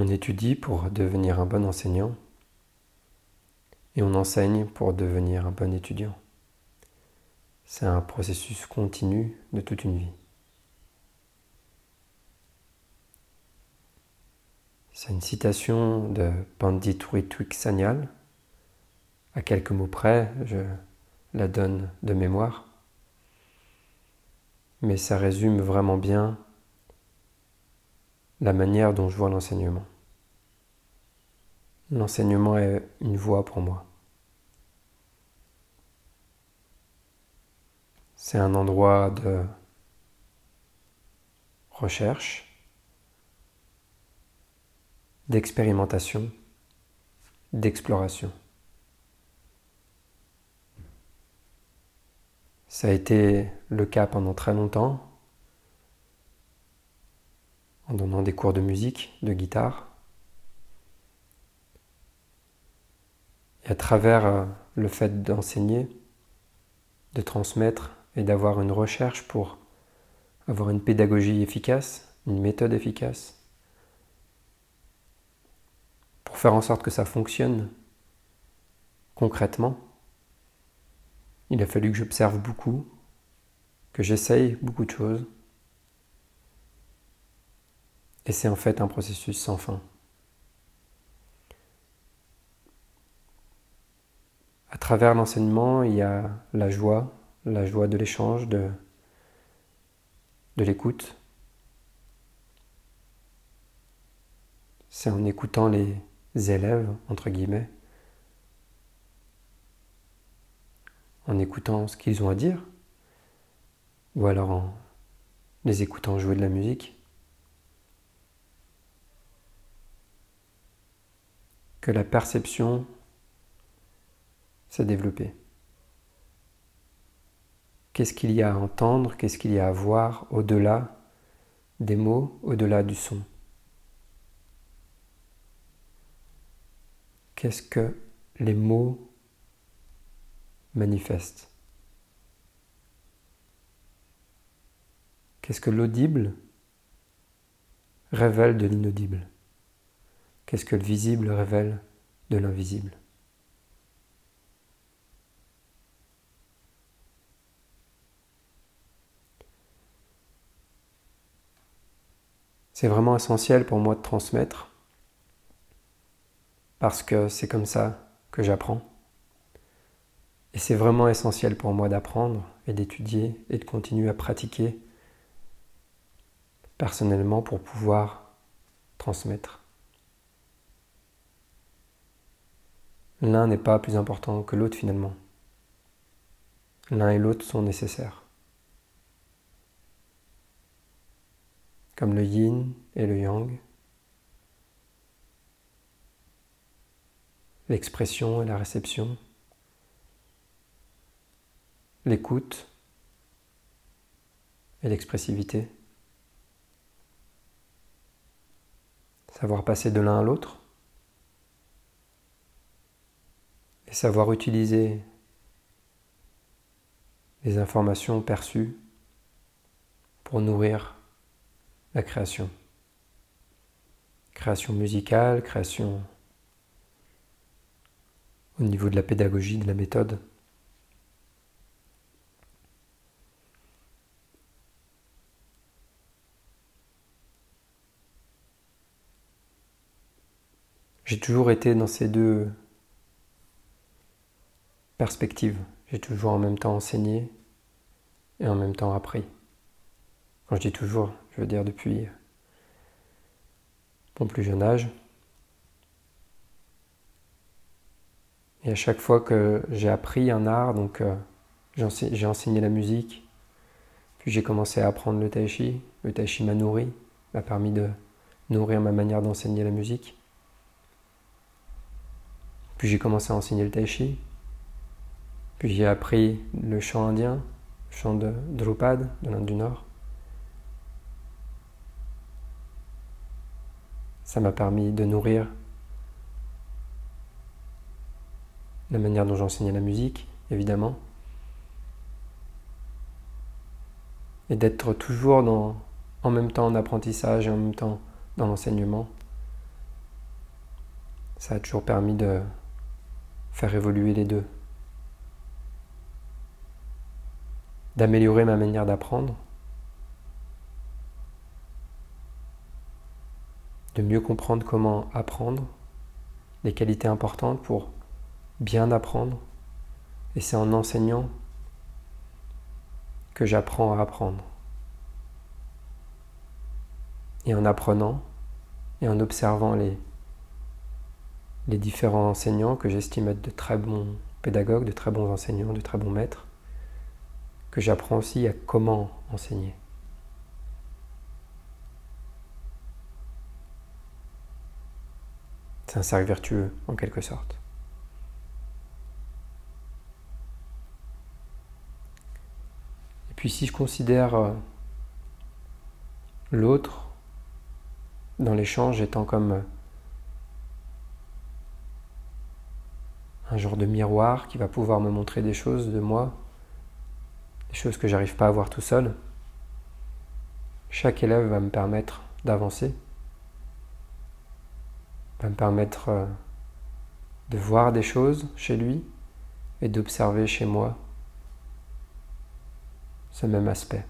On étudie pour devenir un bon enseignant et on enseigne pour devenir un bon étudiant. C'est un processus continu de toute une vie. C'est une citation de Pandit Ritwik Sanyal. À quelques mots près, je la donne de mémoire. Mais ça résume vraiment bien la manière dont je vois l'enseignement. L'enseignement est une voie pour moi. C'est un endroit de recherche, d'expérimentation, d'exploration. Ça a été le cas pendant très longtemps en donnant des cours de musique, de guitare. Et à travers euh, le fait d'enseigner, de transmettre et d'avoir une recherche pour avoir une pédagogie efficace, une méthode efficace, pour faire en sorte que ça fonctionne concrètement, il a fallu que j'observe beaucoup, que j'essaye beaucoup de choses. Et c'est en fait un processus sans fin. À travers l'enseignement, il y a la joie, la joie de l'échange, de, l'écoute. C'est en écoutant les élèves, entre guillemets, en écoutant ce qu'ils ont à dire, ou alors en les écoutant jouer de la musique. Que la perception s'est développée. Qu'est-ce qu'il y a à entendre, qu'est-ce qu'il y a à voir au-delà des mots, au-delà du son? Qu'est-ce que les mots manifestent? Qu'est-ce que l'audible révèle de l'inaudible? Qu'est-ce que le visible révèle de l'invisible? C'est vraiment essentiel pour moi de transmettre parce que c'est comme ça que j'apprends. Et c'est vraiment essentiel pour moi d'apprendre et d'étudier et de continuer à pratiquer personnellement pour pouvoir transmettre. L'un n'est pas plus important que l'autre finalement. L'un et l'autre sont nécessaires. Comme le yin et le yang. L'expression et la réception. L'écoute et l'expressivité. Savoir passer de l'un à l'autre. Et savoir utiliser les informations perçues pour nourrir la création. Création musicale, création au niveau de la pédagogie, de la méthode. J'ai toujours été dans ces deux perspective. J'ai toujours en même temps enseigné et en même temps appris. Quand je dis toujours, je veux dire depuis mon plus jeune âge. Et à chaque fois que j'ai appris un art, donc euh, j'ai enseigné la musique, puis j'ai commencé à apprendre le tai chi. Le tai chi m'a nourri, m'a permis de nourrir ma manière d'enseigner la musique. Puis j'ai commencé à enseigner le tai chi. Puis j'ai appris le chant indien, le chant de Drupad de l'Inde du Nord. Ça m'a permis de nourrir la manière dont j'enseignais la musique, évidemment. Et d'être toujours dans, en même temps en apprentissage et en même temps dans l'enseignement. ça a toujours permis de faire évoluer les deux. D'améliorer ma manière d'apprendre, de mieux comprendre comment apprendre, les qualités importantes pour bien apprendre. Et c'est en enseignant que j'apprends à apprendre. Et en apprenant et en observant les, les différents enseignants que j'estime être de très bons pédagogues, de très bons enseignants, de très bons maîtres, j'apprends aussi à comment enseigner. C'est un cercle vertueux en quelque sorte. Et puis si je considère euh, l'autre dans l'échange étant comme euh, un genre de miroir qui va pouvoir me montrer des choses de moi, des choses que j'arrive pas à voir tout seul. Chaque élève va me permettre d'avancer, va me permettre euh, de voir des choses chez lui et d'observer chez moi ce même aspect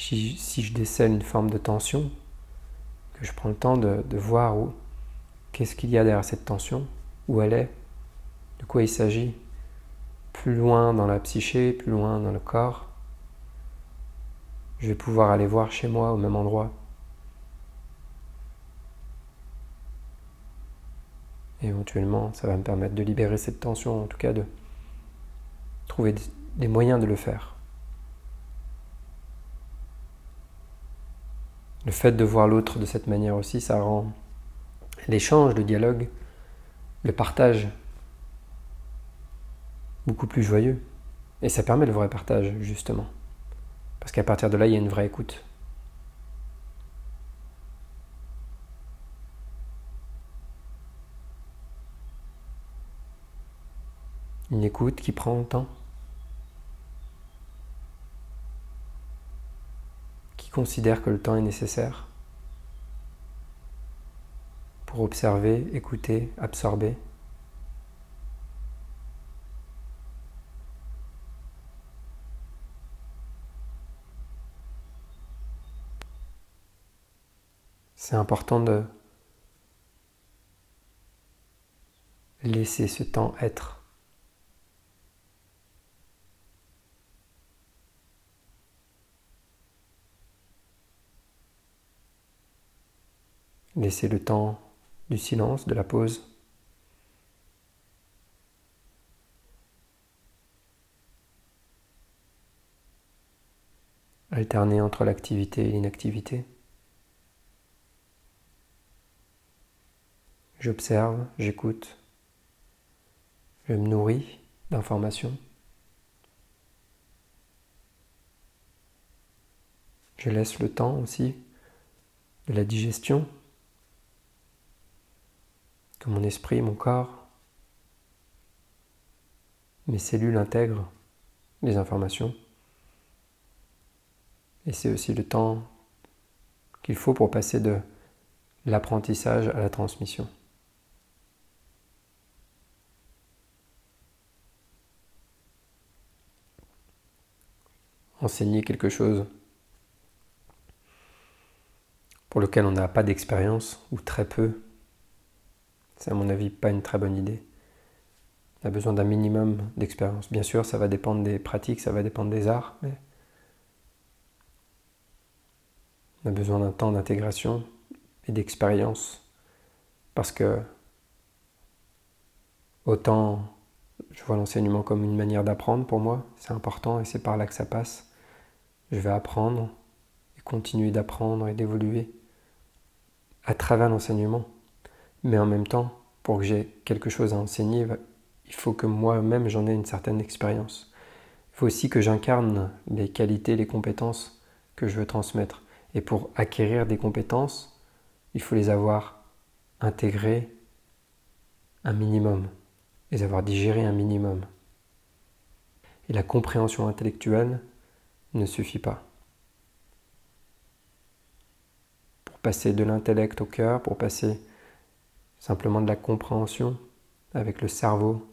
si, je décèle une forme de tension, que je prends le temps de, voir où, qu'est-ce qu'il y a derrière cette tension, où elle est, de quoi il s'agit, plus loin dans la psyché, plus loin dans le corps, je vais pouvoir aller voir chez moi au même endroit. Éventuellement, ça va me permettre de libérer cette tension, en tout cas de trouver des moyens de le faire. Le fait de voir l'autre de cette manière aussi, ça rend l'échange, le dialogue, le partage beaucoup plus joyeux. Et ça permet le vrai partage, justement. Parce qu'à partir de là, il y a une vraie écoute. Une écoute qui prend le temps. considère que le temps est nécessaire pour observer, écouter, absorber. C'est important de laisser ce temps être. Laissez le temps du silence, de la pause. Alterner entre l'activité et l'inactivité. J'observe, j'écoute, je me nourris d'informations. Je laisse le temps aussi de la digestion que mon esprit, mon corps, mes cellules intègrent les informations. Et c'est aussi le temps qu'il faut pour passer de l'apprentissage à la transmission. Enseigner quelque chose pour lequel on n'a pas d'expérience ou très peu c'est à mon avis pas une très bonne idée. On a besoin d'un minimum d'expérience. Bien sûr, ça va dépendre des pratiques, ça va dépendre des arts, mais on a besoin d'un temps d'intégration et d'expérience. Parce que autant je vois l'enseignement comme une manière d'apprendre pour moi, c'est important et c'est par là que ça passe. Je vais apprendre et continuer d'apprendre et d'évoluer à travers l'enseignement. Mais en même temps, pour que j'ai quelque chose à enseigner, il faut que moi-même j'en ai une certaine expérience. Il faut aussi que j'incarne les qualités, les compétences que je veux transmettre. Et pour acquérir des compétences, il faut les avoir intégrées un minimum, les avoir digérées un minimum. Et la compréhension intellectuelle ne suffit pas. Pour passer de l'intellect au cœur, pour passer simplement de la compréhension avec le cerveau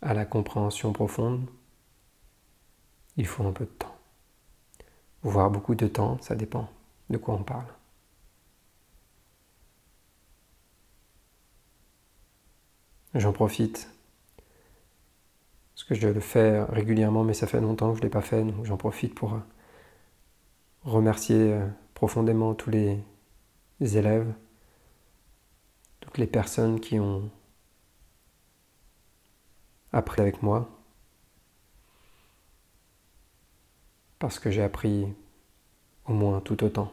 à la compréhension profonde, il faut un peu de temps. Voire beaucoup de temps, ça dépend de quoi on parle. J'en profite. Parce que je le fais régulièrement, mais ça fait longtemps que je ne l'ai pas fait, donc j'en profite pour remercier euh, profondément tous les élèves, toutes les personnes qui ont appris avec moi, parce que j'ai appris au moins tout autant.